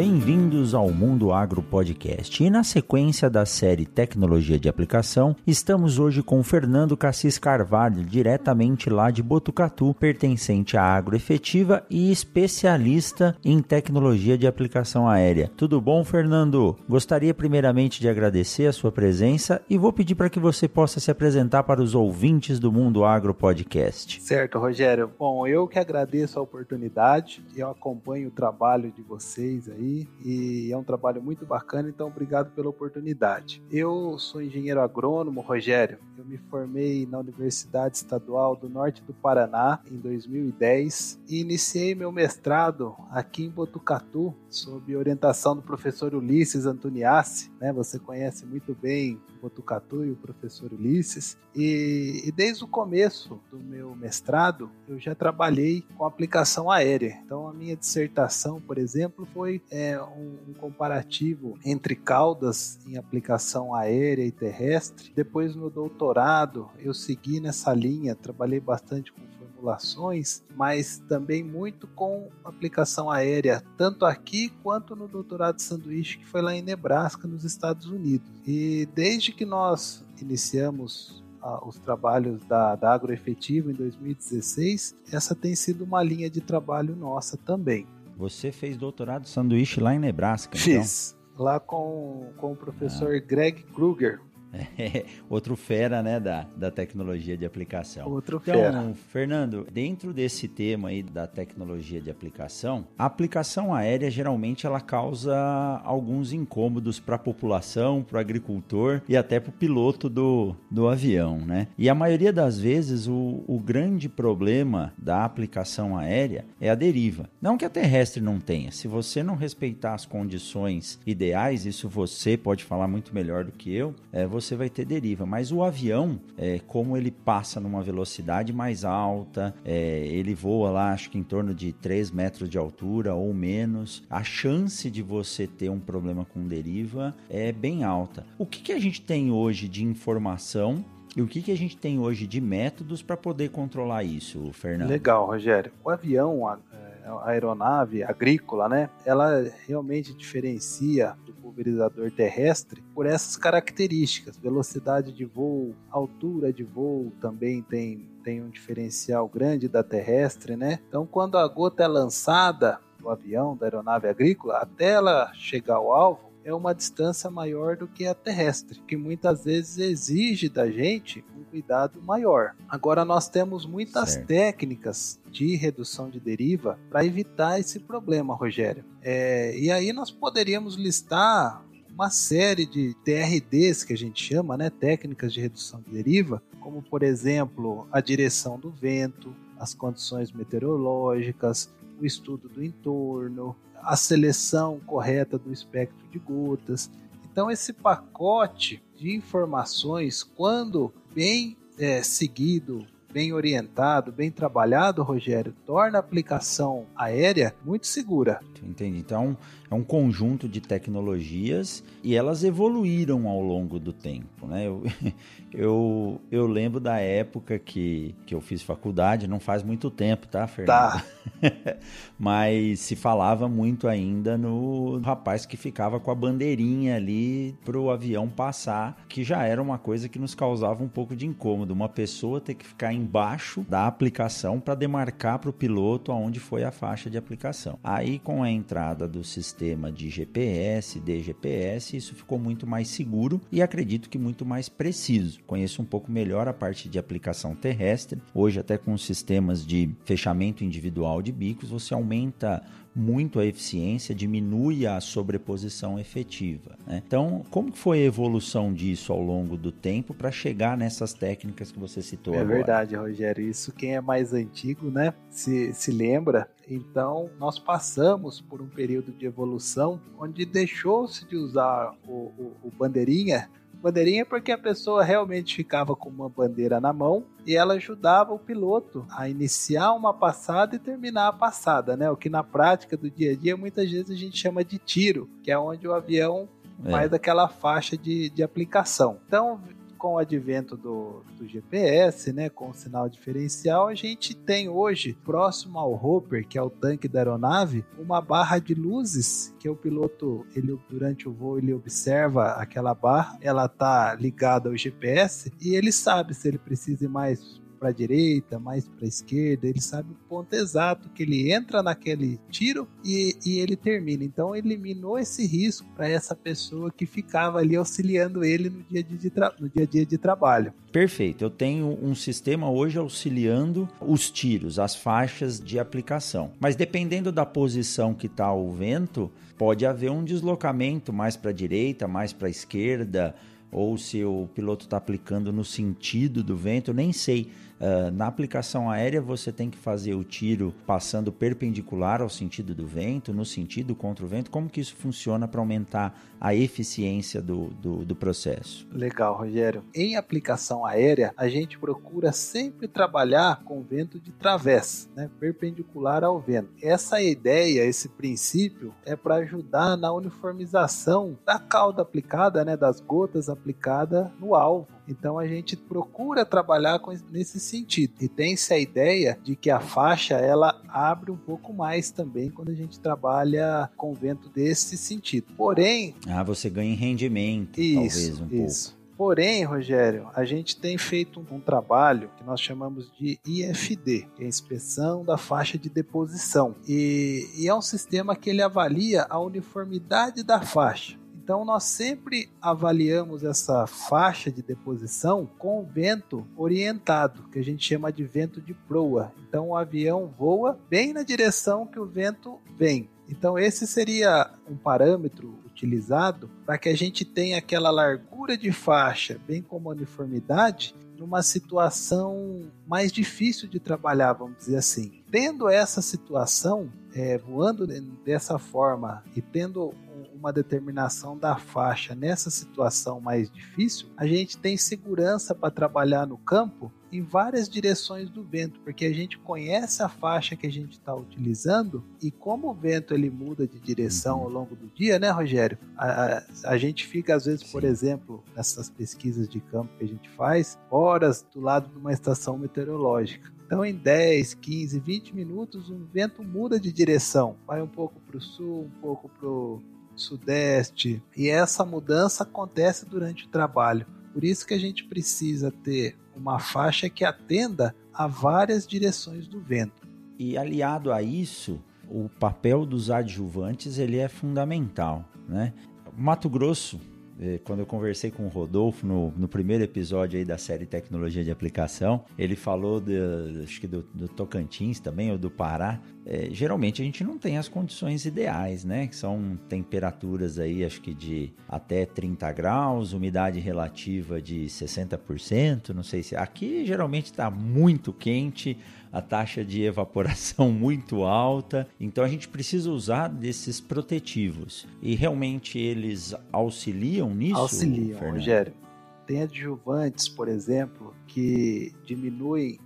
Bem-vindos ao Mundo Agro Podcast. E na sequência da série Tecnologia de Aplicação, estamos hoje com Fernando Cassis Carvalho, diretamente lá de Botucatu, pertencente à Agroefetiva e especialista em tecnologia de aplicação aérea. Tudo bom, Fernando? Gostaria primeiramente de agradecer a sua presença e vou pedir para que você possa se apresentar para os ouvintes do Mundo Agro Podcast. Certo, Rogério. Bom, eu que agradeço a oportunidade, eu acompanho o trabalho de vocês aí e é um trabalho muito bacana, então obrigado pela oportunidade. Eu sou engenheiro agrônomo, Rogério. Eu me formei na Universidade Estadual do Norte do Paraná em 2010 e iniciei meu mestrado aqui em Botucatu, sob orientação do professor Ulisses Antoniassi, né? Você conhece muito bem Botucatu e o professor Ulisses. E, e, desde o começo do meu mestrado, eu já trabalhei com aplicação aérea. Então, a minha dissertação, por exemplo, foi é, um, um, comparativo entre caudas em aplicação aérea e terrestre. Depois, no doutorado, eu segui nessa linha, trabalhei bastante com formulações, mas também muito com aplicação aérea, tanto aqui quanto no doutorado de sanduíche que foi lá em Nebraska, nos Estados Unidos. E desde que nós iniciamos ah, os trabalhos da, da Agroefetivo em 2016, essa tem sido uma linha de trabalho nossa também. Você fez doutorado de sanduíche lá em Nebraska, Fiz. Então? Lá com, com o professor ah. Greg Kruger, é, outro fera, né, da, da tecnologia de aplicação. Outro então, fera. Fernando, dentro desse tema aí da tecnologia de aplicação, a aplicação aérea geralmente ela causa alguns incômodos para a população, para o agricultor e até para o piloto do, do avião, né? E a maioria das vezes o, o grande problema da aplicação aérea é a deriva. Não que a terrestre não tenha. Se você não respeitar as condições ideais, isso você pode falar muito melhor do que eu, é, você você vai ter deriva. Mas o avião, é, como ele passa numa velocidade mais alta, é, ele voa lá, acho que em torno de 3 metros de altura ou menos, a chance de você ter um problema com deriva é bem alta. O que, que a gente tem hoje de informação? E o que, que a gente tem hoje de métodos para poder controlar isso, Fernando? Legal, Rogério. O avião, a, é, a aeronave agrícola, né? Ela realmente diferencia do pulverizador terrestre por essas características. Velocidade de voo, altura de voo também tem, tem um diferencial grande da terrestre, né? Então, quando a gota é lançada do avião, da aeronave agrícola, até ela chegar ao alvo, é uma distância maior do que a terrestre, que muitas vezes exige da gente um cuidado maior. Agora nós temos muitas certo. técnicas de redução de deriva para evitar esse problema, Rogério. É, e aí nós poderíamos listar uma série de TRDs que a gente chama, né, técnicas de redução de deriva, como por exemplo a direção do vento, as condições meteorológicas, o estudo do entorno, a seleção correta do espectro de gotas. Então, esse pacote de informações, quando bem é, seguido, bem orientado, bem trabalhado, Rogério, torna a aplicação aérea muito segura. Entendi. Então, é um conjunto de tecnologias e elas evoluíram ao longo do tempo. Né? Eu, eu, eu lembro da época que, que eu fiz faculdade, não faz muito tempo, tá, Fernando? Tá. Mas se falava muito ainda no rapaz que ficava com a bandeirinha ali para o avião passar, que já era uma coisa que nos causava um pouco de incômodo. Uma pessoa ter que ficar embaixo da aplicação para demarcar para o piloto aonde foi a faixa de aplicação. Aí, com a entrada do sistema sistema de GPS, DGPS, isso ficou muito mais seguro e acredito que muito mais preciso. Conheço um pouco melhor a parte de aplicação terrestre. Hoje, até com sistemas de fechamento individual de bicos, você aumenta muito a eficiência, diminui a sobreposição efetiva. Né? Então, como foi a evolução disso ao longo do tempo para chegar nessas técnicas que você citou é agora? É verdade, Rogério. Isso quem é mais antigo, né, se, se lembra. Então, nós passamos por um período de evolução onde deixou-se de usar o, o, o bandeirinha Bandeirinha porque a pessoa realmente ficava com uma bandeira na mão e ela ajudava o piloto a iniciar uma passada e terminar a passada, né? O que na prática do dia a dia muitas vezes a gente chama de tiro, que é onde o avião é. faz aquela faixa de, de aplicação. Então, com o advento do, do, GPS, né, com o sinal diferencial, a gente tem hoje, próximo ao hopper, que é o tanque da aeronave, uma barra de luzes que o piloto, ele durante o voo, ele observa aquela barra, ela tá ligada ao GPS e ele sabe se ele precisa ir mais para a direita, mais para a esquerda, ele sabe o ponto exato que ele entra naquele tiro e, e ele termina. Então eliminou esse risco para essa pessoa que ficava ali auxiliando ele no dia, de no dia a dia de trabalho. Perfeito. Eu tenho um sistema hoje auxiliando os tiros, as faixas de aplicação. Mas dependendo da posição que está o vento, pode haver um deslocamento mais para a direita, mais para a esquerda, ou se o piloto está aplicando no sentido do vento, nem sei. Uh, na aplicação aérea, você tem que fazer o tiro passando perpendicular ao sentido do vento, no sentido contra o vento. Como que isso funciona para aumentar a eficiência do, do, do, processo? Legal, Rogério. Em aplicação aérea, a gente procura sempre trabalhar com vento de través, né, perpendicular ao vento. Essa ideia, esse princípio, é para ajudar na uniformização da cauda aplicada, né, das gotas aplicadas no alvo então a gente procura trabalhar com, nesse sentido. E tem-se a ideia de que a faixa ela abre um pouco mais também quando a gente trabalha com vento desse sentido. Porém. Ah, você ganha em rendimento, isso, talvez um isso. pouco. Porém, Rogério, a gente tem feito um, um, trabalho que nós chamamos de IFD, que é a inspeção da faixa de deposição. E, e é um sistema que ele avalia a uniformidade da faixa. Então nós sempre avaliamos essa faixa de deposição com vento orientado, que a gente chama de vento de proa. Então o avião voa bem na direção que o vento vem. Então esse seria um parâmetro utilizado para que a gente tenha aquela largura de faixa, bem como a uniformidade, numa situação mais difícil de trabalhar, vamos dizer assim. Tendo essa situação, é, voando dessa forma e tendo uma determinação da faixa nessa situação mais difícil, a gente tem segurança para trabalhar no campo em várias direções do vento, porque a gente conhece a faixa que a gente está utilizando e como o vento ele muda de direção uhum. ao longo do dia, né, Rogério? A, a, a gente fica às vezes, Sim. por exemplo, nessas pesquisas de campo que a gente faz, horas do lado de uma estação meteorológica. Então, em 10, 15, 20 minutos, o vento muda de direção. Vai um pouco para o sul, um pouco para o sudeste. E essa mudança acontece durante o trabalho. Por isso que a gente precisa ter uma faixa que atenda a várias direções do vento. E aliado a isso, o papel dos adjuvantes ele é fundamental, né? Mato Grosso quando eu conversei com o Rodolfo no, no primeiro episódio aí da série Tecnologia de Aplicação, ele falou de, acho que do, do Tocantins também, ou do Pará. É, geralmente a gente não tem as condições ideais, né? Que são temperaturas aí, acho que de até 30 graus, umidade relativa de 60%, não sei se. Aqui geralmente está muito quente, a taxa de evaporação muito alta. Então a gente precisa usar desses protetivos. E realmente eles auxiliam nisso? Auxiliam, Fernando? Rogério. Tem adjuvantes, por exemplo, que diminuem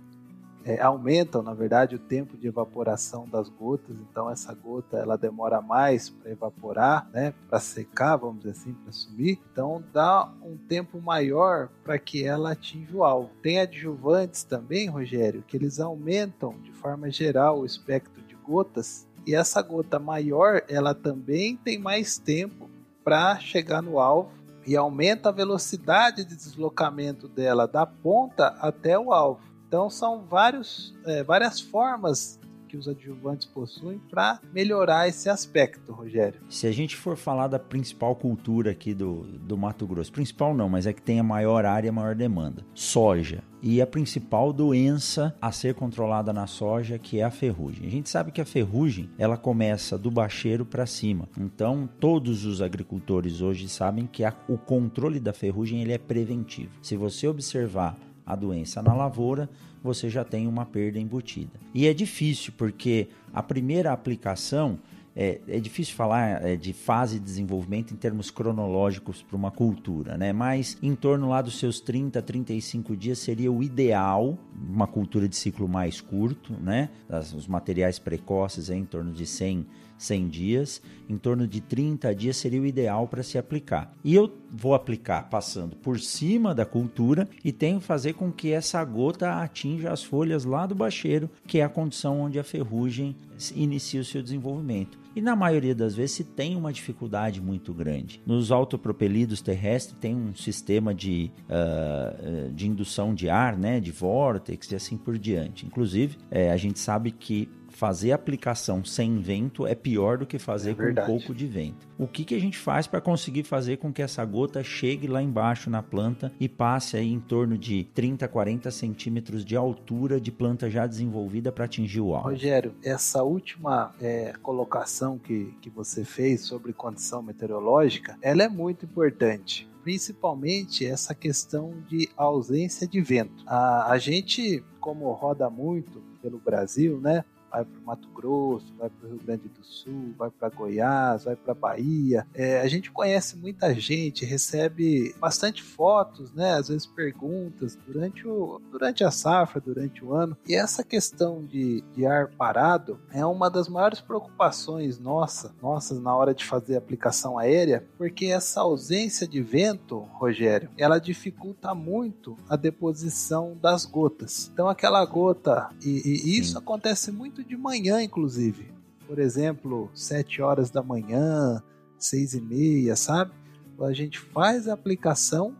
é, aumentam, na verdade, o tempo de evaporação das gotas. Então, essa gota ela demora mais para evaporar, né, para secar, vamos dizer assim, para sumir. Então, dá um tempo maior para que ela atinja o alvo. Tem adjuvantes também, Rogério, que eles aumentam de forma geral o espectro de gotas. E essa gota maior, ela também tem mais tempo para chegar no alvo e aumenta a velocidade de deslocamento dela da ponta até o alvo. Então são vários, é, várias formas que os adjuvantes possuem para melhorar esse aspecto, Rogério. Se a gente for falar da principal cultura aqui do, do Mato Grosso, principal não, mas é que tem a maior área a maior demanda, soja. E a principal doença a ser controlada na soja, que é a ferrugem. A gente sabe que a ferrugem, ela começa do bacheiro para cima. Então, todos os agricultores hoje sabem que a, o controle da ferrugem ele é preventivo. Se você observar a doença na lavoura, você já tem uma perda embutida. E é difícil porque a primeira aplicação é, é difícil falar é, de fase de desenvolvimento em termos cronológicos para uma cultura, né? Mas em torno lá dos seus 30, 35 dias seria o ideal, uma cultura de ciclo mais curto, né? os materiais precoces é em torno de 100 100 dias, em torno de 30 dias seria o ideal para se aplicar. E eu vou aplicar passando por cima da cultura e tenho que fazer com que essa gota atinja as folhas lá do bacheiro, que é a condição onde a ferrugem inicia o seu desenvolvimento. E na maioria das vezes se tem uma dificuldade muito grande. Nos autopropelidos terrestres tem um sistema de, uh, de indução de ar, né, de vórtex e assim por diante. Inclusive, é, a gente sabe que fazer aplicação sem vento é pior do que fazer é com um pouco de vento. O que, que a gente faz para conseguir fazer com que essa gota chegue lá embaixo na planta e passe aí em torno de 30, 40 centímetros de altura de planta já desenvolvida para atingir o alvo? Rogério, essa última é, colocação que, que você fez sobre condição meteorológica, ela é muito importante principalmente essa questão de ausência de vento. A, a gente, como roda muito pelo Brasil, né? Vai para o Mato Grosso, vai para o Rio Grande do Sul, vai para Goiás, vai para Bahia. É, a gente conhece muita gente, recebe bastante fotos, né? Às vezes perguntas durante, o, durante a safra, durante o ano. E essa questão de, de ar parado é uma das maiores preocupações nossa, nossas na hora de fazer aplicação aérea, porque essa ausência de vento, Rogério, ela dificulta muito a deposição das gotas. Então aquela gota, e, e isso acontece muito de manhã, inclusive. Por exemplo, 7 horas da manhã, 6 e meia, sabe? A gente faz a aplicação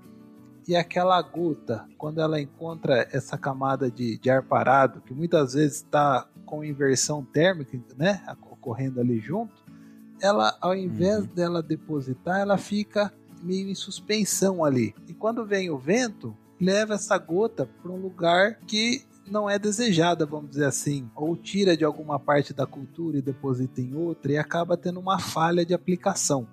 e aquela gota, quando ela encontra essa camada de, de ar parado, que muitas vezes está com inversão térmica, né, ocorrendo ali junto, ela, ao invés uhum. dela depositar, ela fica meio em suspensão ali. E quando vem o vento, leva essa gota para um lugar que não é desejada, vamos dizer assim, ou tira de alguma parte da cultura e deposita em outra e acaba tendo uma falha de aplicação.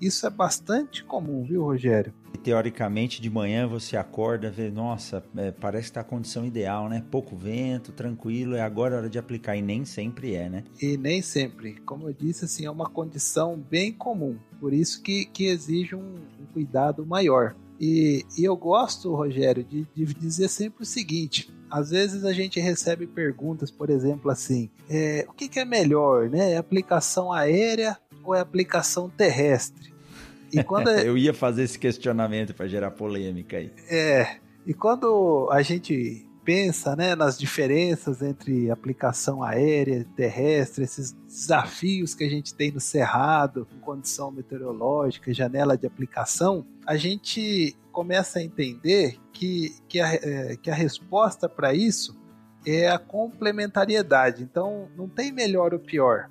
Isso é bastante comum, viu, Rogério? Teoricamente, de manhã você acorda, vê, nossa, é, parece que está a condição ideal, né? Pouco vento, tranquilo, é agora a hora de aplicar. E nem sempre é, né? E nem sempre. Como eu disse, assim, é uma condição bem comum. Por isso que, que exige um, um cuidado maior. E, e, eu gosto, Rogério, de, de dizer sempre o seguinte: às vezes a gente recebe perguntas, por exemplo, assim: é, o que, que, é melhor, né? É aplicação aérea ou é aplicação terrestre? E quando Eu ia fazer esse questionamento para gerar polêmica aí. É. E quando a gente pensa né, nas diferenças entre aplicação aérea, terrestre, esses desafios que a gente tem no cerrado, condição meteorológica, janela de aplicação, a gente começa a entender que, que, a, é, que a resposta para isso é a complementariedade. Então, não tem melhor ou pior.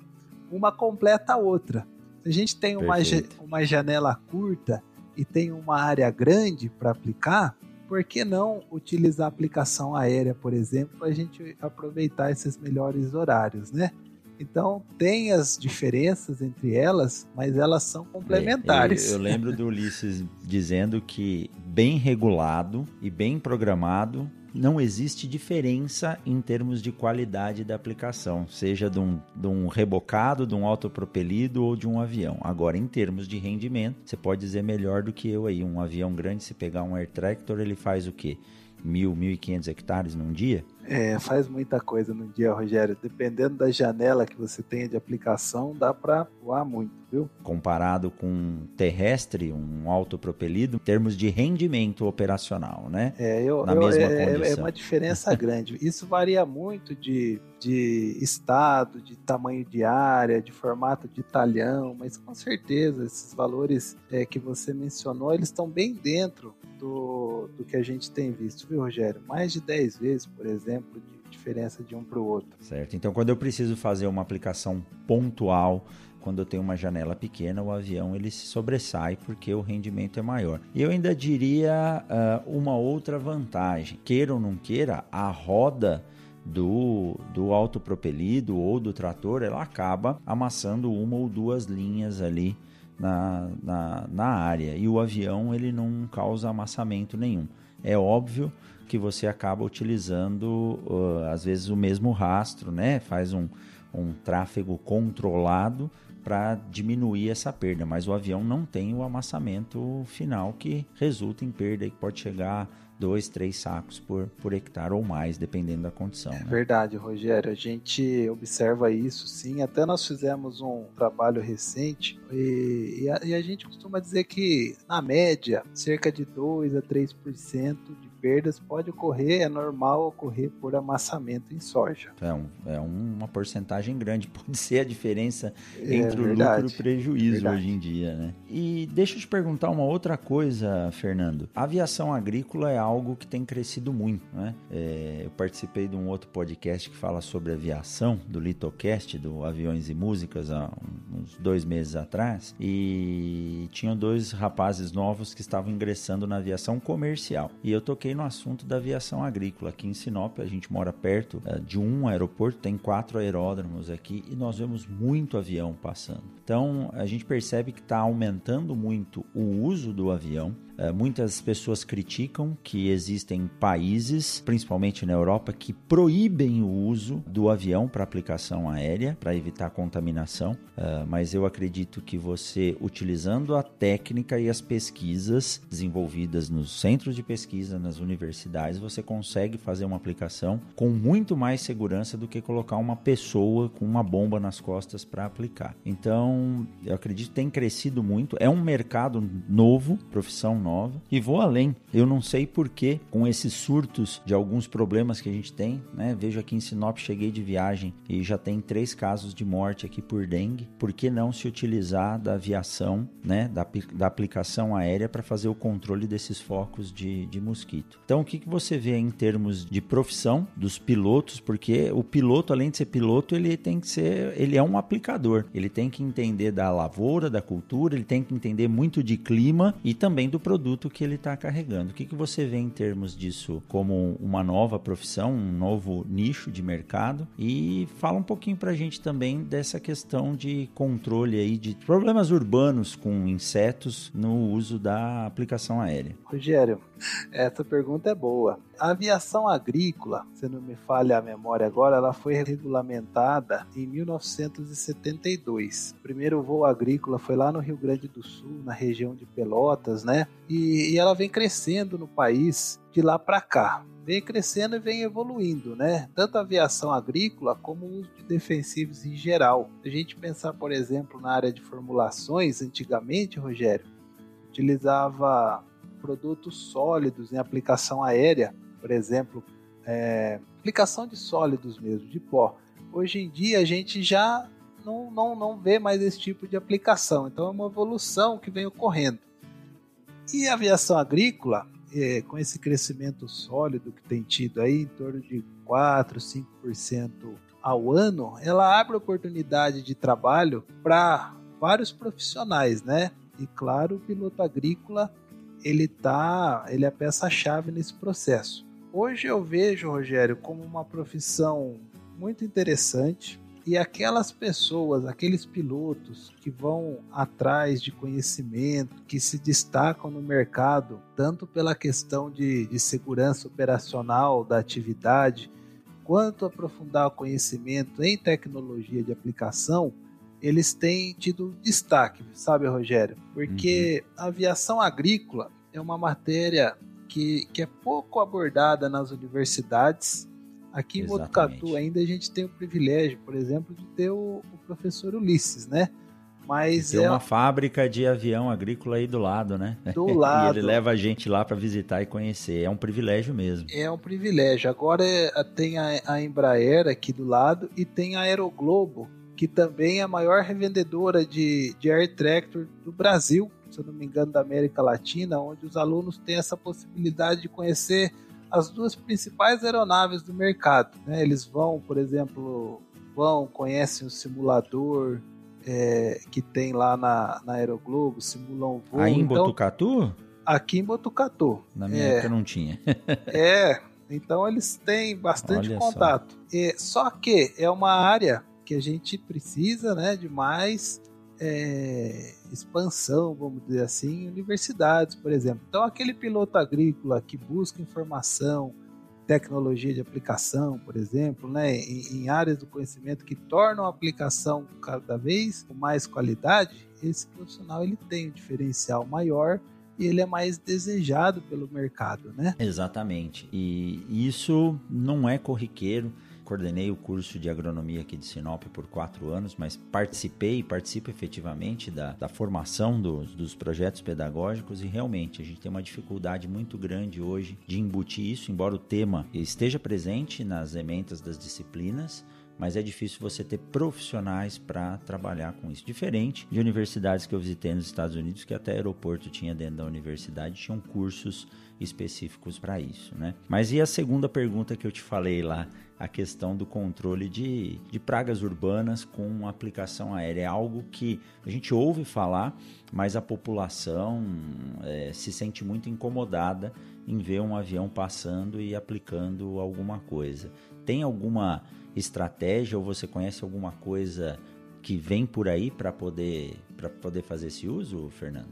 Uma completa a outra. Se a gente tem uma, uma janela curta e tem uma área grande para aplicar, por que não utilizar a aplicação aérea, por exemplo, para a gente aproveitar esses melhores horários, né? Então tem as diferenças entre elas, mas elas são complementares. É, eu, eu lembro do Ulisses dizendo que bem regulado e bem programado não existe diferença em termos de qualidade da aplicação, seja de um, de um rebocado, de um autopropelido ou de um avião. Agora, em termos de rendimento, você pode dizer melhor do que eu aí. Um avião grande, se pegar um air tractor, ele faz o quê? Mil, mil e quinhentos hectares num dia? É, faz muita coisa no dia, Rogério. Dependendo da janela que você tenha de aplicação, dá para voar muito, viu? Comparado com um terrestre, um autopropelido, em termos de rendimento operacional, né? É, eu, Na eu, mesma é, condição. é uma diferença grande. Isso varia muito de, de estado, de tamanho de área, de formato de talhão, mas com certeza esses valores é, que você mencionou, eles estão bem dentro do, do que a gente tem visto, viu, Rogério? Mais de 10 vezes, por exemplo, de diferença de um para o outro. Certo. Então, quando eu preciso fazer uma aplicação pontual, quando eu tenho uma janela pequena, o avião ele se sobressai porque o rendimento é maior. E eu ainda diria uh, uma outra vantagem: queira ou não queira, a roda do, do autopropelido ou do trator ela acaba amassando uma ou duas linhas ali na, na, na área e o avião ele não causa amassamento nenhum. É óbvio que você acaba utilizando uh, às vezes o mesmo rastro, né? Faz um, um tráfego controlado para diminuir essa perda, mas o avião não tem o amassamento final que resulta em perda e que pode chegar dois, três sacos por, por hectare ou mais, dependendo da condição. É né? verdade, Rogério. A gente observa isso sim. Até nós fizemos um trabalho recente e, e, a, e a gente costuma dizer que, na média, cerca de 2 a 3% de perdas pode ocorrer, é normal ocorrer por amassamento em soja. É, um, é uma porcentagem grande, pode ser a diferença é, entre o lucro e o prejuízo verdade. hoje em dia, né? E deixa eu te perguntar uma outra coisa, Fernando. A aviação agrícola é algo que tem crescido muito, né? É, eu participei de um outro podcast que fala sobre aviação, do Litocast, do Aviões e Músicas, há uns dois meses atrás, e tinham dois rapazes novos que estavam ingressando na aviação comercial. E eu toquei no assunto da aviação agrícola. Aqui em Sinop, a gente mora perto uh, de um aeroporto, tem quatro aeródromos aqui e nós vemos muito avião passando. Então, a gente percebe que está aumentando muito o uso do avião. Uh, muitas pessoas criticam que existem países, principalmente na Europa, que proíbem o uso do avião para aplicação aérea, para evitar contaminação. Uh, mas eu acredito que você, utilizando a técnica e as pesquisas desenvolvidas nos centros de pesquisa, nas universidades, você consegue fazer uma aplicação com muito mais segurança do que colocar uma pessoa com uma bomba nas costas para aplicar. Então, eu acredito que tem crescido muito. É um mercado novo, profissão nova. E vou além. Eu não sei por que, com esses surtos de alguns problemas que a gente tem, né? Vejo aqui em Sinop, cheguei de viagem e já tem três casos de morte aqui por dengue. Por que não se utilizar da aviação, né? Da, da aplicação aérea para fazer o controle desses focos de, de mosquito? Então, o que, que você vê em termos de profissão dos pilotos? Porque o piloto, além de ser piloto, ele tem que ser, ele é um aplicador. Ele tem que entender da lavoura, da cultura, ele tem que entender muito de clima e também do produto que ele está carregando. O que, que você vê em termos disso como uma nova profissão, um novo nicho de mercado? E fala um pouquinho para a gente também dessa questão de controle aí de problemas urbanos com insetos no uso da aplicação aérea. Rogério, essa pergunta é boa. A aviação agrícola, se não me falha a memória agora, ela foi regulamentada em 1972. O primeiro voo agrícola foi lá no Rio Grande do Sul, na região de Pelotas, né? E, e ela vem crescendo no país de lá para cá vem crescendo e vem evoluindo, né? Tanto a aviação agrícola como o uso de defensivos em geral. Se a gente pensar, por exemplo, na área de formulações, antigamente, Rogério, utilizava produtos sólidos em aplicação aérea, por exemplo, é, aplicação de sólidos mesmo, de pó. Hoje em dia a gente já não, não, não vê mais esse tipo de aplicação, então é uma evolução que vem ocorrendo. E a aviação agrícola, é, com esse crescimento sólido que tem tido aí, em torno de 4, 5% ao ano, ela abre oportunidade de trabalho para vários profissionais, né? E claro, o piloto agrícola ele tá, ele é peça-chave nesse processo. Hoje eu vejo, Rogério, como uma profissão muito interessante e aquelas pessoas, aqueles pilotos que vão atrás de conhecimento, que se destacam no mercado, tanto pela questão de, de segurança operacional da atividade, quanto aprofundar o conhecimento em tecnologia de aplicação, eles têm tido destaque, sabe, Rogério? Porque uhum. a aviação agrícola é uma matéria que, que é pouco abordada nas universidades. Aqui Exatamente. em Botucatu ainda a gente tem o privilégio, por exemplo, de ter o, o professor Ulisses, né? Mas tem é uma fábrica de avião agrícola aí do lado, né? Do lado. e ele leva a gente lá para visitar e conhecer. É um privilégio mesmo. É um privilégio. Agora é, tem a, a Embraer aqui do lado e tem a Aeroglobo, que também é a maior revendedora de, de air tractor do Brasil, se eu não me engano, da América Latina, onde os alunos têm essa possibilidade de conhecer as duas principais aeronaves do mercado. Né? Eles vão, por exemplo, vão, conhecem o simulador é, que tem lá na, na Aeroglobo, simulam voo. Aí em então, Botucatu? Aqui em Botucatu. Na minha é, época não tinha. é, então eles têm bastante Olha contato. Só. É, só que é uma área que a gente precisa né, de mais é, expansão, vamos dizer assim, em universidades, por exemplo. Então, aquele piloto agrícola que busca informação, tecnologia de aplicação, por exemplo, né, em, em, áreas do conhecimento que tornam a aplicação cada vez com mais qualidade, esse profissional ele tem um diferencial maior e ele é mais desejado pelo mercado, né? Exatamente. E isso não é corriqueiro coordenei o curso de agronomia aqui de Sinop por quatro anos, mas participei e participo efetivamente da, da formação dos, dos projetos pedagógicos e realmente a gente tem uma dificuldade muito grande hoje de embutir isso, embora o tema esteja presente nas ementas das disciplinas, mas é difícil você ter profissionais para trabalhar com isso. Diferente de universidades que eu visitei nos Estados Unidos, que até aeroporto tinha dentro da universidade, tinham cursos específicos para isso, né? Mas e a segunda pergunta que eu te falei lá, a questão do controle de, de pragas urbanas com aplicação aérea. É algo que a gente ouve falar, mas a população é, se sente muito incomodada em ver um avião passando e aplicando alguma coisa. Tem alguma estratégia ou você conhece alguma coisa que vem por aí para poder, poder fazer esse uso, Fernando?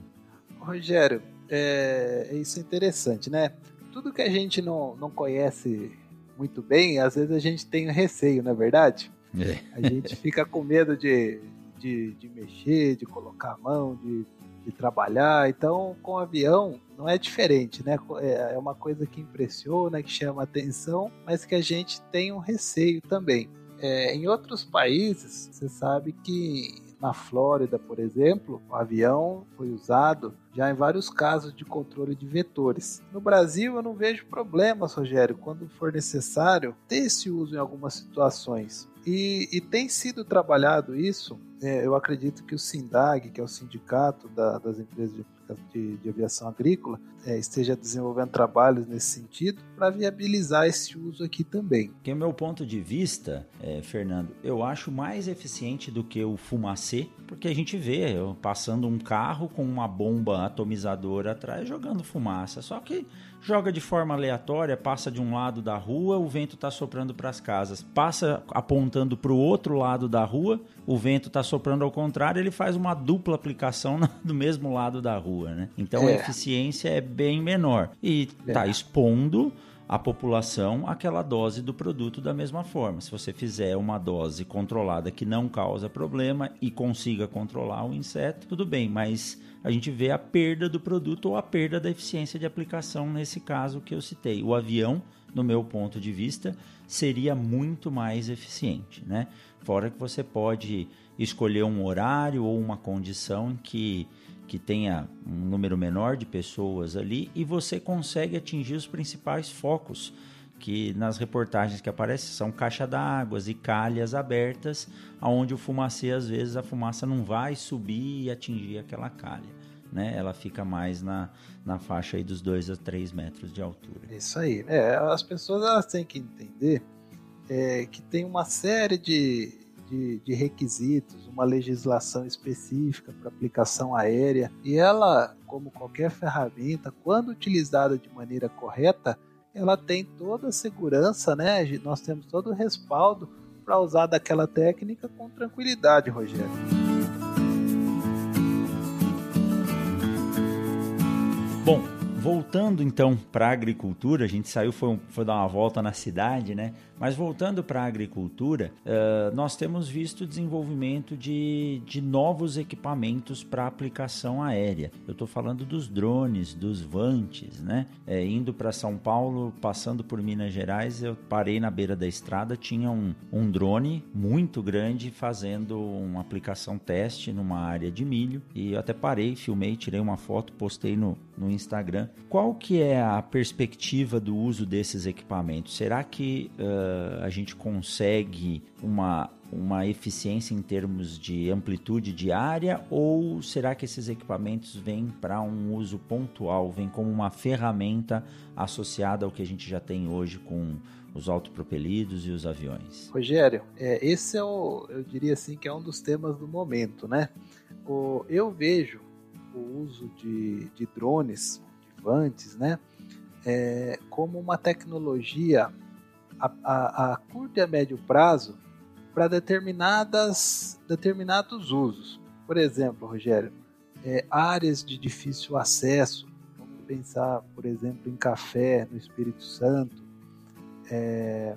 Rogério, é, isso é interessante, né? Tudo que a gente não, não conhece muito bem, às vezes a gente tem receio, não é verdade? É. A gente fica com medo de, de, de, mexer, de colocar a mão, de, de trabalhar. Então, com o avião, não é diferente, né? É, é uma coisa que impressiona, que chama atenção, mas que a gente tem um receio também. É, em outros países, você sabe que na Flórida, por exemplo, o avião foi usado já em vários casos de controle de vetores. No Brasil, eu não vejo problemas, Rogério, quando for necessário ter esse uso em algumas situações. E, e tem sido trabalhado isso. É, eu acredito que o SINDAG, que é o sindicato da, das empresas de de, de aviação agrícola é, esteja desenvolvendo trabalhos nesse sentido para viabilizar esse uso aqui também. Que o meu ponto de vista, é, Fernando, eu acho mais eficiente do que o fumacê, porque a gente vê passando um carro com uma bomba atomizadora atrás jogando fumaça. Só que joga de forma aleatória, passa de um lado da rua, o vento está soprando para as casas, passa apontando para o outro lado da rua, o vento está soprando ao contrário, ele faz uma dupla aplicação do mesmo lado da rua, né? Então é. a eficiência é bem menor e está é. expondo a população aquela dose do produto da mesma forma. Se você fizer uma dose controlada que não causa problema e consiga controlar o inseto, tudo bem, mas a gente vê a perda do produto ou a perda da eficiência de aplicação nesse caso que eu citei. O avião, no meu ponto de vista, seria muito mais eficiente, né? Fora que você pode escolher um horário ou uma condição em que que tenha um número menor de pessoas ali e você consegue atingir os principais focos que nas reportagens que aparecem são caixa d'água e calhas abertas, aonde o fumacê às vezes a fumaça não vai subir e atingir aquela calha, né? Ela fica mais na, na faixa aí dos 2 a 3 metros de altura. Isso aí. É, as pessoas elas têm que entender é, que tem uma série de, de, de requisitos, uma legislação específica para aplicação aérea, e ela, como qualquer ferramenta, quando utilizada de maneira correta, ela tem toda a segurança, né? Nós temos todo o respaldo para usar daquela técnica com tranquilidade, Rogério. Bom, voltando então para a agricultura, a gente saiu, foi, foi dar uma volta na cidade, né? Mas voltando para a agricultura, uh, nós temos visto o desenvolvimento de, de novos equipamentos para aplicação aérea. Eu estou falando dos drones, dos vantes, né? É, indo para São Paulo, passando por Minas Gerais, eu parei na beira da estrada, tinha um, um drone muito grande fazendo uma aplicação teste numa área de milho e eu até parei, filmei, tirei uma foto, postei no, no Instagram. Qual que é a perspectiva do uso desses equipamentos? Será que uh, a gente consegue uma, uma eficiência em termos de amplitude diária ou será que esses equipamentos vêm para um uso pontual, vêm como uma ferramenta associada ao que a gente já tem hoje com os autopropelidos e os aviões? Rogério, é, esse é o, eu diria assim que é um dos temas do momento, né? O, eu vejo o uso de, de drones, de vantes, né? É, como uma tecnologia a, a, a curto e a médio prazo para determinadas determinados usos. Por exemplo, Rogério, é, áreas de difícil acesso, vamos pensar, por exemplo, em café no Espírito Santo, é,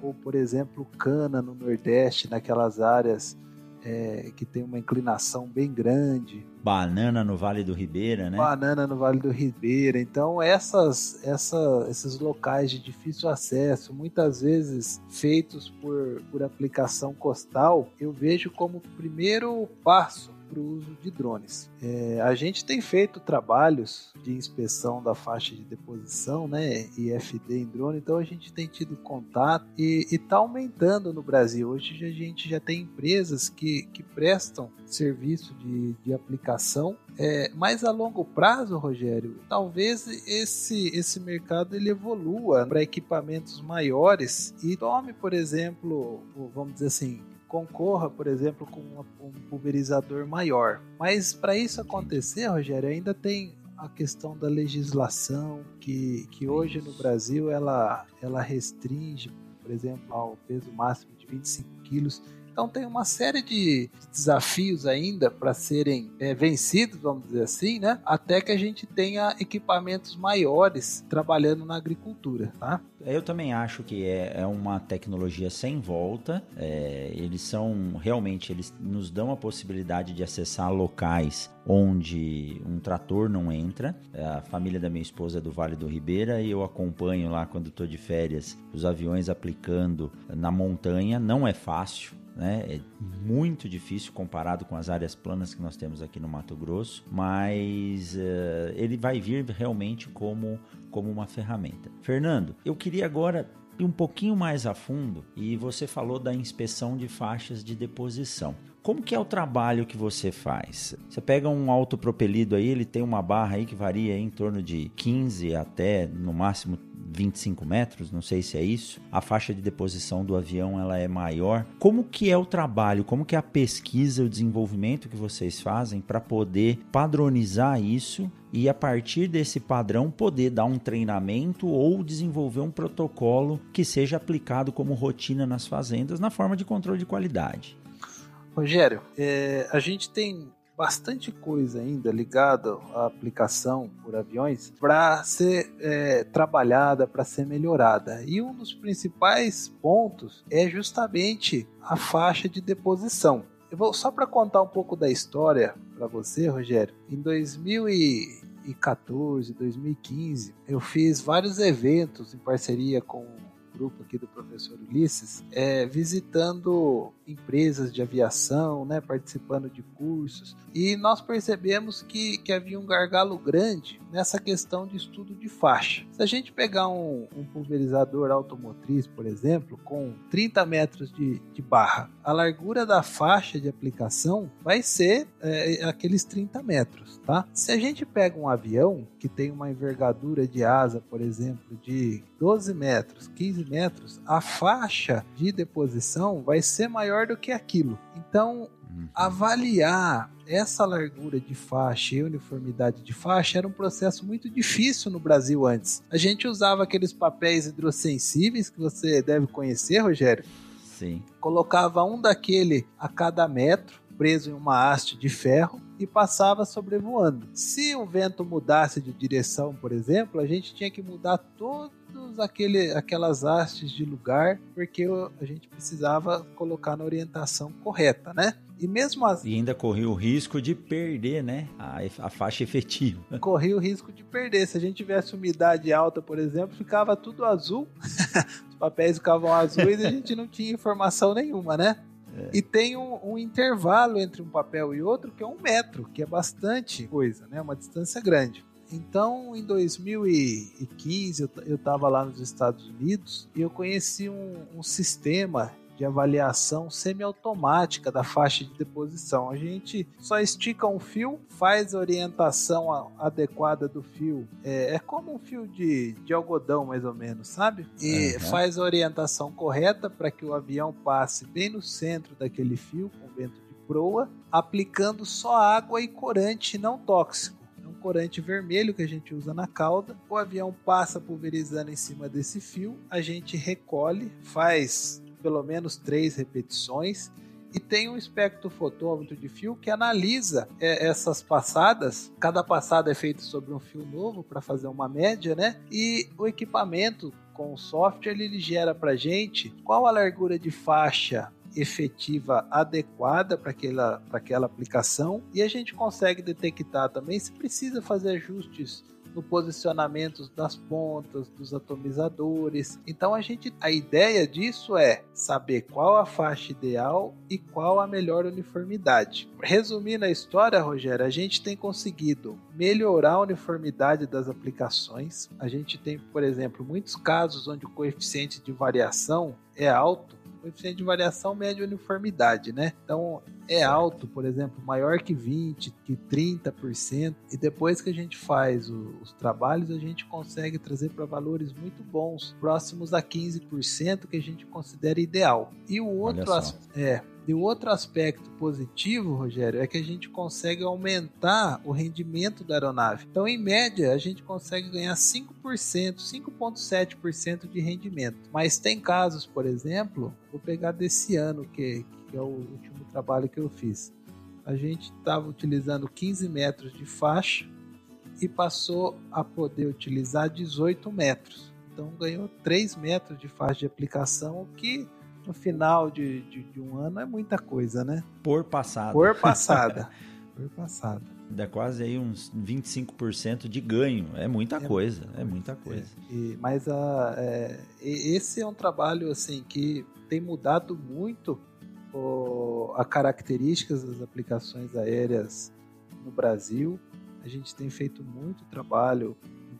ou por exemplo cana no Nordeste, naquelas áreas é, que tem uma inclinação bem grande. Banana no Vale do Ribeira, né? Banana no Vale do Ribeira. Então, essas, essa, esses locais de difícil acesso, muitas vezes feitos por, por aplicação costal, eu vejo como primeiro passo para o uso de drones. É, a gente tem feito trabalhos de inspeção da faixa de deposição, né, IFD em drone, então a gente tem tido contato e está aumentando no Brasil. Hoje a gente já tem empresas que, que prestam serviço de, de aplicação é, mas a longo prazo, Rogério, talvez esse, esse mercado ele evolua para equipamentos maiores e tome, por exemplo, vamos dizer assim, concorra, por exemplo, com um pulverizador maior. Mas para isso acontecer, Rogério, ainda tem a questão da legislação que, que hoje no Brasil ela, ela restringe, por exemplo, ao peso máximo de 25 quilos então tem uma série de desafios ainda para serem é, vencidos, vamos dizer assim, né? Até que a gente tenha equipamentos maiores trabalhando na agricultura, tá? Eu também acho que é, é uma tecnologia sem volta. É, eles são realmente eles nos dão a possibilidade de acessar locais onde um trator não entra. É, a família da minha esposa é do Vale do Ribeira e eu acompanho lá quando estou de férias os aviões aplicando na montanha. Não é fácil né? É muito difícil comparado com as áreas planas que nós temos aqui no Mato Grosso, mas uh, ele vai vir realmente como, como uma ferramenta. Fernando, eu queria agora ir um pouquinho mais a fundo e você falou da inspeção de faixas de deposição. Como que é o trabalho que você faz? Você pega um autopropelido aí, ele tem uma barra aí que varia em torno de 15 até no máximo 25 metros, não sei se é isso. A faixa de deposição do avião ela é maior. Como que é o trabalho? Como que é a pesquisa, o desenvolvimento que vocês fazem para poder padronizar isso e a partir desse padrão poder dar um treinamento ou desenvolver um protocolo que seja aplicado como rotina nas fazendas na forma de controle de qualidade. Rogério, é, a gente tem bastante coisa ainda ligada à aplicação por aviões para ser é, trabalhada, para ser melhorada. E um dos principais pontos é justamente a faixa de deposição. Eu vou só para contar um pouco da história para você, Rogério. Em 2014, 2015, eu fiz vários eventos em parceria com grupo aqui do professor Ulisses, é, visitando empresas de aviação, né, participando de cursos, e nós percebemos que, que havia um gargalo grande nessa questão de estudo de faixa. Se a gente pegar um, um pulverizador automotriz, por exemplo, com 30 metros de, de, barra, a largura da faixa de aplicação vai ser é, aqueles 30 metros, tá? Se a gente pega um avião que tem uma envergadura de asa, por exemplo, de 12 metros, 15 metros, a faixa de deposição vai ser maior do que aquilo. Então, uhum. avaliar essa largura de faixa e uniformidade de faixa era um processo muito difícil no Brasil antes. A gente usava aqueles papéis hidrossensíveis que você deve conhecer, Rogério. Sim. Colocava um daquele a cada metro, preso em uma haste de ferro, e passava sobrevoando. Se o vento mudasse de direção, por exemplo, a gente tinha que mudar todo todas aquele, aquelas hastes de lugar, porque a gente precisava colocar na orientação correta, né? E mesmo assim. E ainda corria o risco de perder, né? A, a faixa efetiva. Corria o risco de perder. Se a gente tivesse umidade alta, por exemplo, ficava tudo azul. Os papéis ficavam azuis e a gente não tinha informação nenhuma, né? É. E tem um, um, intervalo entre um papel e outro que é um metro, que é bastante coisa, né? Uma distância grande. Então, em 2015, eu estava lá nos Estados Unidos e eu conheci um, um sistema de avaliação semiautomática da faixa de deposição. A gente só estica um fio, faz a orientação adequada do fio. É, é como um fio de, de algodão, mais ou menos, sabe? E uhum. faz a orientação correta para que o avião passe bem no centro daquele fio, com vento de proa, aplicando só água e corante não tóxico corante vermelho que a gente usa na cauda. O avião passa pulverizando em cima desse fio, a gente recolhe, faz pelo menos três repetições e tem um espectrofotômetro de fio que analisa é, essas passadas. Cada passada é feita sobre um fio novo para fazer uma média, né? E o equipamento com o software ele gera para gente qual a largura de faixa efetiva adequada para aquela, aquela aplicação e a gente consegue detectar também se precisa fazer ajustes no posicionamento das pontas, dos atomizadores. Então a gente, a ideia disso é saber qual a faixa ideal e qual a melhor uniformidade. Resumindo a história, Rogério, a gente tem conseguido melhorar a uniformidade das aplicações. A gente tem, por exemplo, muitos casos onde o coeficiente de variação é alto coeficiente de variação mede uniformidade, né? Então é alto, por exemplo, maior que 20, que 30%, e depois que a gente faz o, os trabalhos, a gente consegue trazer para valores muito bons, próximos a 15%, que a gente considera ideal. E o outro é, e o outro aspecto positivo, Rogério, é que a gente consegue aumentar o rendimento da aeronave. Então, em média, a gente consegue ganhar 5%, 5,7% de rendimento. Mas tem casos, por exemplo, vou pegar desse ano, que, que é o último trabalho que eu fiz. A gente estava utilizando 15 metros de faixa e passou a poder utilizar 18 metros. Então ganhou 3 metros de faixa de aplicação, o que no final de, de, de, um ano é muita coisa, né? Por passada. Por passada. Por passada. Dá quase aí uns 25% de ganho. É muita é coisa. é muita coisa. É, e, mas a, é, esse é um trabalho assim que tem mudado muito o, a características das aplicações aéreas no Brasil. A gente tem feito muito trabalho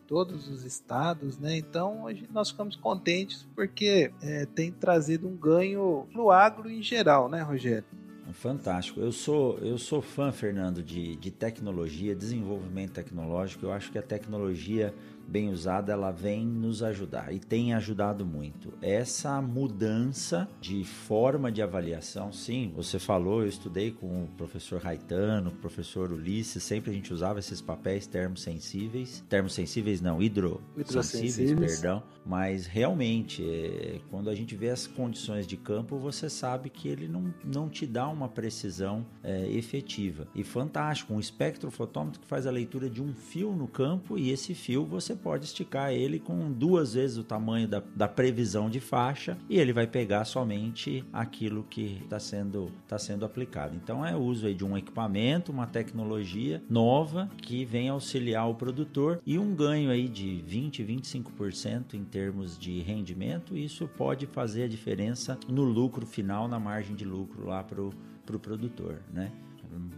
todos os estados, né? Então nós ficamos contentes porque é, tem trazido um ganho no agro em geral, né, Rogério? Fantástico. Eu sou, eu sou fã, Fernando, de, de tecnologia, desenvolvimento tecnológico. Eu acho que a tecnologia bem usada, ela vem nos ajudar e tem ajudado muito. Essa mudança de forma de avaliação, sim, você falou, eu estudei com o professor Raitano, o professor Ulisses, sempre a gente usava esses papéis termosensíveis, termosensíveis não, hidro, hidrossensíveis, perdão, mas realmente, é, quando a gente vê as condições de campo, você sabe que ele não, não te dá uma precisão é, efetiva. E fantástico, um espectrofotômetro que faz a leitura de um fio no campo e esse fio você pode esticar ele com duas vezes o tamanho da, da previsão de faixa e ele vai pegar somente aquilo que está sendo, tá sendo aplicado. Então é uso aí de um equipamento, uma tecnologia nova que vem auxiliar o produtor e um ganho aí de 20, 25% em termos de rendimento. Isso pode fazer a diferença no lucro final, na margem de lucro lá para o pro produtor, né?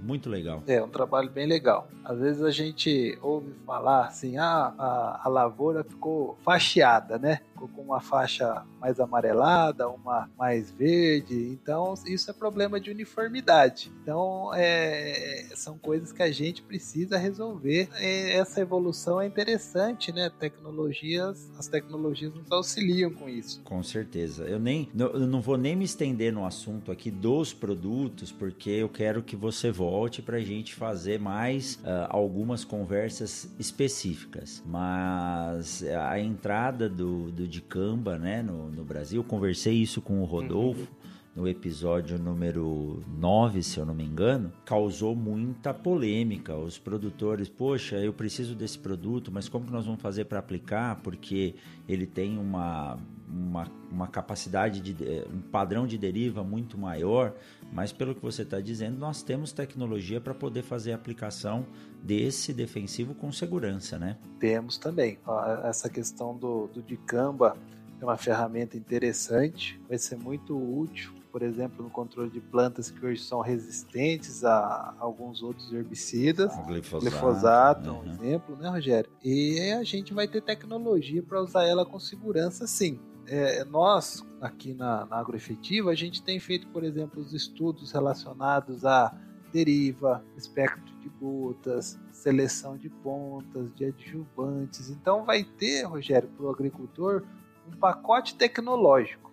Muito legal. É, um trabalho bem legal. Às vezes a gente ouve falar assim, ah, a, a lavoura ficou facheada, né? Ficou com uma faixa mais amarelada, uma mais verde. Então, isso é problema de uniformidade. Então, é, são coisas que a gente precisa resolver. E essa evolução é interessante, né? Tecnologias, as tecnologias nos auxiliam com isso. Com certeza. Eu nem, eu não vou nem me estender no assunto aqui dos produtos, porque eu quero que você você volte para a gente fazer mais uh, algumas conversas específicas. Mas a entrada do, do Dicamba né, no, no Brasil, conversei isso com o Rodolfo. Uhum no episódio número 9, se eu não me engano, causou muita polêmica. Os produtores, poxa, eu preciso desse produto, mas como que nós vamos fazer para aplicar? Porque ele tem uma, uma, uma capacidade de eh, um padrão de deriva muito maior, mas pelo que você está dizendo, nós temos tecnologia para poder fazer a aplicação desse defensivo com segurança, né? Temos também. Essa questão do, do dicamba é uma ferramenta interessante, vai ser muito útil por exemplo, no controle de plantas que hoje são resistentes a alguns outros herbicidas. O glifosato, glifosato é um uhum. exemplo, né, Rogério? E a gente vai ter tecnologia para usar ela com segurança, sim. É, nós, aqui na, na Agroefetiva, a gente tem feito, por exemplo, os estudos relacionados a deriva, espectro de gotas, seleção de pontas, de adjuvantes. Então vai ter, Rogério, para o agricultor um pacote tecnológico.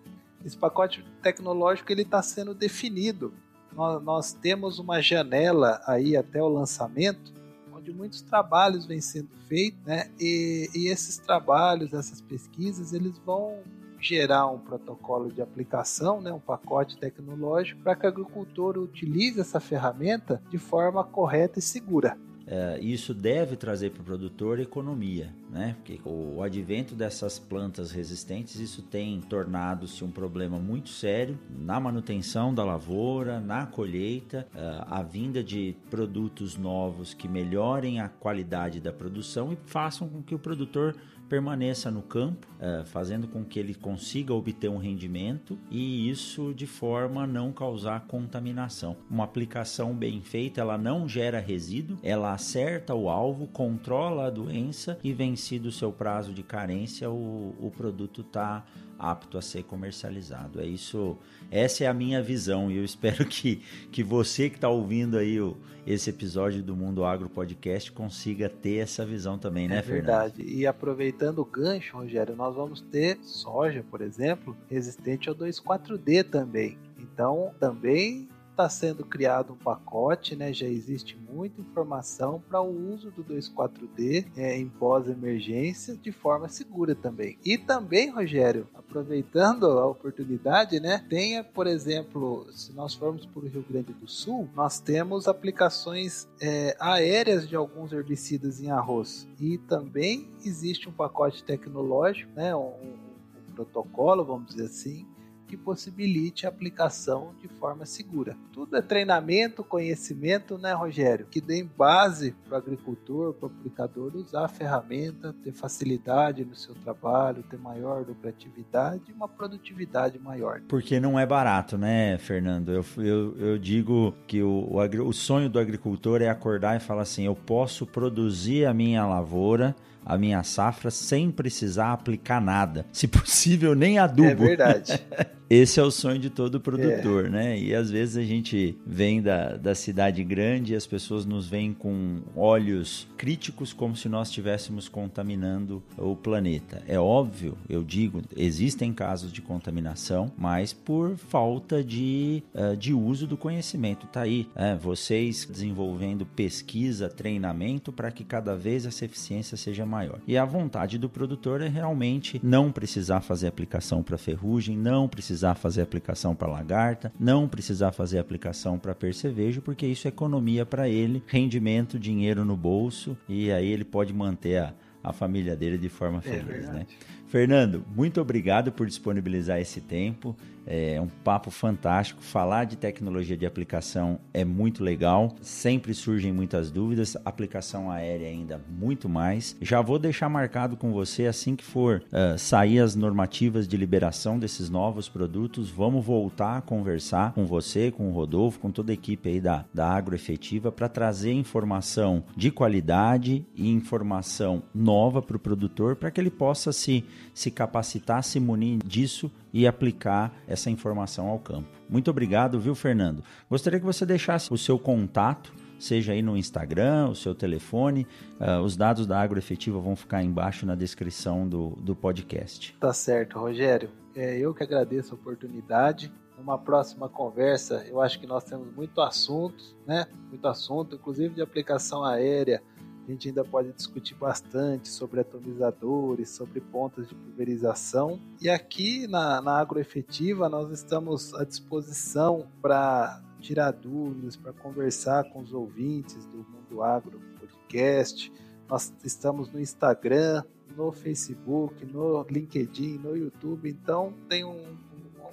Esse pacote tecnológico ele está sendo definido. Nós, nós temos uma janela aí até o lançamento, onde muitos trabalhos vêm sendo feitos, né? E, e esses trabalhos, essas pesquisas, eles vão gerar um protocolo de aplicação, né, um pacote tecnológico, para que o agricultor utilize essa ferramenta de forma correta e segura. É, isso deve trazer para o produtor economia, né? Porque o advento dessas plantas resistentes, isso tem tornado-se um problema muito sério na manutenção da lavoura, na colheita, é, a vinda de produtos novos que melhorem a qualidade da produção e façam com que o produtor permaneça no campo, é, fazendo com que ele consiga obter um rendimento e isso de forma a não causar contaminação. Uma aplicação bem feita, ela não gera resíduo, ela acerta o alvo, controla a doença e vencido o seu prazo de carência, o, o produto está apto a ser comercializado. É isso, essa é a minha visão e eu espero que, que você que está ouvindo aí o, esse episódio do Mundo Agro Podcast consiga ter essa visão também, né, é Fernando? Verdade. E aproveitando o gancho, Rogério, nós vamos ter soja, por exemplo, resistente ao 2,4-D também. Então, também está sendo criado um pacote, né? Já existe muita informação para o uso do 24D é, em pós-emergência de forma segura também. E também, Rogério, aproveitando a oportunidade, né? Tenha, por exemplo, se nós formos para o Rio Grande do Sul, nós temos aplicações é, aéreas de alguns herbicidas em arroz. E também existe um pacote tecnológico, né? um, um protocolo, vamos dizer assim, que possibilite a aplicação de forma segura. Tudo é treinamento, conhecimento, né, Rogério? Que dê base para o agricultor, para o aplicador usar a ferramenta, ter facilidade no seu trabalho, ter maior lucratividade e uma produtividade maior. Porque não é barato, né, Fernando? Eu, eu, eu digo que o, o, o sonho do agricultor é acordar e falar assim: eu posso produzir a minha lavoura a minha safra sem precisar aplicar nada. Se possível, nem adubo. É verdade. Esse é o sonho de todo produtor, é. né? E às vezes a gente vem da, da cidade grande e as pessoas nos veem com olhos críticos como se nós estivéssemos contaminando o planeta. É óbvio, eu digo, existem casos de contaminação, mas por falta de, uh, de uso do conhecimento. Tá aí, é, vocês desenvolvendo pesquisa, treinamento para que cada vez essa eficiência seja maior. E a vontade do produtor é realmente não precisar fazer aplicação para ferrugem, não precisar precisar fazer aplicação para lagarta, não precisar fazer aplicação para percevejo, porque isso é economia para ele, rendimento, dinheiro no bolso e aí ele pode manter a, a família dele de forma é feliz, é né? Fernando, muito obrigado por disponibilizar esse tempo. É um papo fantástico. Falar de tecnologia de aplicação é muito legal. Sempre surgem muitas dúvidas. Aplicação aérea ainda muito mais. Já vou deixar marcado com você assim que for uh, sair as normativas de liberação desses novos produtos. Vamos voltar a conversar com você, com o Rodolfo, com toda a equipe aí da, da Agroefetiva para trazer informação de qualidade e informação nova para o produtor para que ele possa se, se capacitar, se munir disso e aplicar essa informação ao campo. Muito obrigado, viu, Fernando? Gostaria que você deixasse o seu contato, seja aí no Instagram, o seu telefone. Uh, os dados da Agroefetiva vão ficar embaixo na descrição do, do podcast. Tá certo, Rogério. É, eu que agradeço a oportunidade. Numa próxima conversa, eu acho que nós temos muito assunto, né? Muito assunto, inclusive de aplicação aérea a gente ainda pode discutir bastante sobre atomizadores, sobre pontas de pulverização. E aqui na, na Agroefetiva nós estamos à disposição para tirar dúvidas, para conversar com os ouvintes do Mundo Agro Podcast. Nós estamos no Instagram, no Facebook, no LinkedIn, no YouTube. Então tem um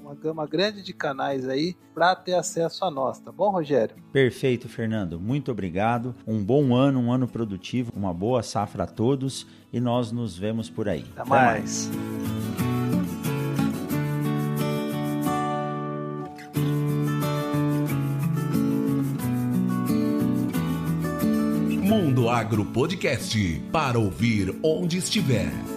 uma gama grande de canais aí para ter acesso a nós, tá bom, Rogério? Perfeito, Fernando. Muito obrigado. Um bom ano, um ano produtivo, uma boa safra a todos e nós nos vemos por aí. Até, Até mais. mais. Mundo Agro Podcast para ouvir onde estiver.